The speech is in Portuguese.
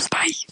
meus pais